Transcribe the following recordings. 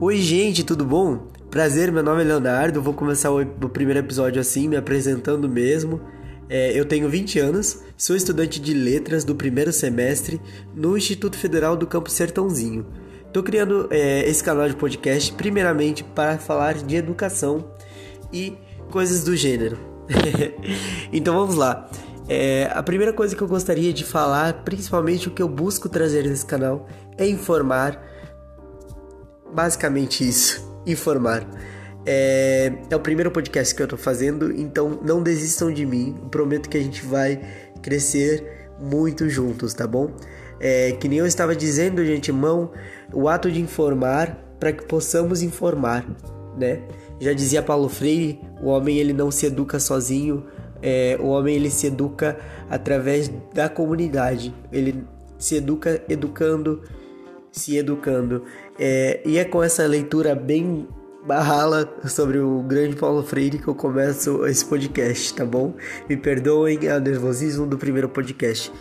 Oi, gente, tudo bom? Prazer, meu nome é Leonardo. Vou começar o, o primeiro episódio assim, me apresentando mesmo. É, eu tenho 20 anos, sou estudante de letras do primeiro semestre no Instituto Federal do Campo Sertãozinho. Estou criando é, esse canal de podcast primeiramente para falar de educação e coisas do gênero. então vamos lá. É, a primeira coisa que eu gostaria de falar, principalmente o que eu busco trazer nesse canal, é informar. Basicamente isso informar. É, é o primeiro podcast que eu tô fazendo, então não desistam de mim. prometo que a gente vai crescer muito juntos, tá bom? É, que nem eu estava dizendo de antemão, o ato de informar para que possamos informar, né? Já dizia Paulo Freire, o homem ele não se educa sozinho, é, o homem ele se educa através da comunidade, ele se educa educando, se educando. É, e é com essa leitura bem barrala sobre o grande Paulo Freire que eu começo esse podcast, tá bom? Me perdoem o nervosismo do primeiro podcast.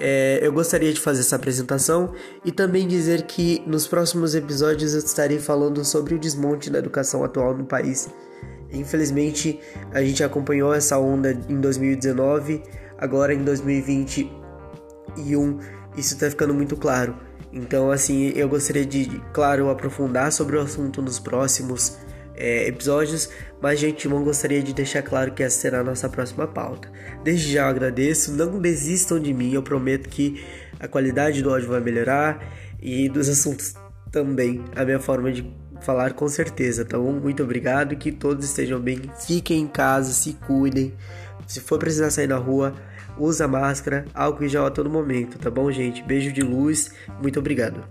É, eu gostaria de fazer essa apresentação e também dizer que nos próximos episódios eu estarei falando sobre o desmonte da educação atual no país. Infelizmente, a gente acompanhou essa onda em 2019, agora em 2021 isso está ficando muito claro. Então, assim, eu gostaria de, claro, aprofundar sobre o assunto nos próximos é, episódios, mas de antemão gostaria de deixar claro que essa será a nossa próxima pauta. Desde já eu agradeço, não desistam de mim, eu prometo que a qualidade do áudio vai melhorar e dos assuntos também, a minha forma de falar com certeza, tá bom? Muito obrigado, que todos estejam bem, fiquem em casa, se cuidem. Se for precisar sair na rua, usa máscara, álcool e gel a todo momento, tá bom, gente? Beijo de luz, muito obrigado.